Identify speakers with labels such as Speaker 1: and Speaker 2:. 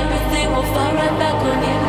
Speaker 1: everything will fall right back on you.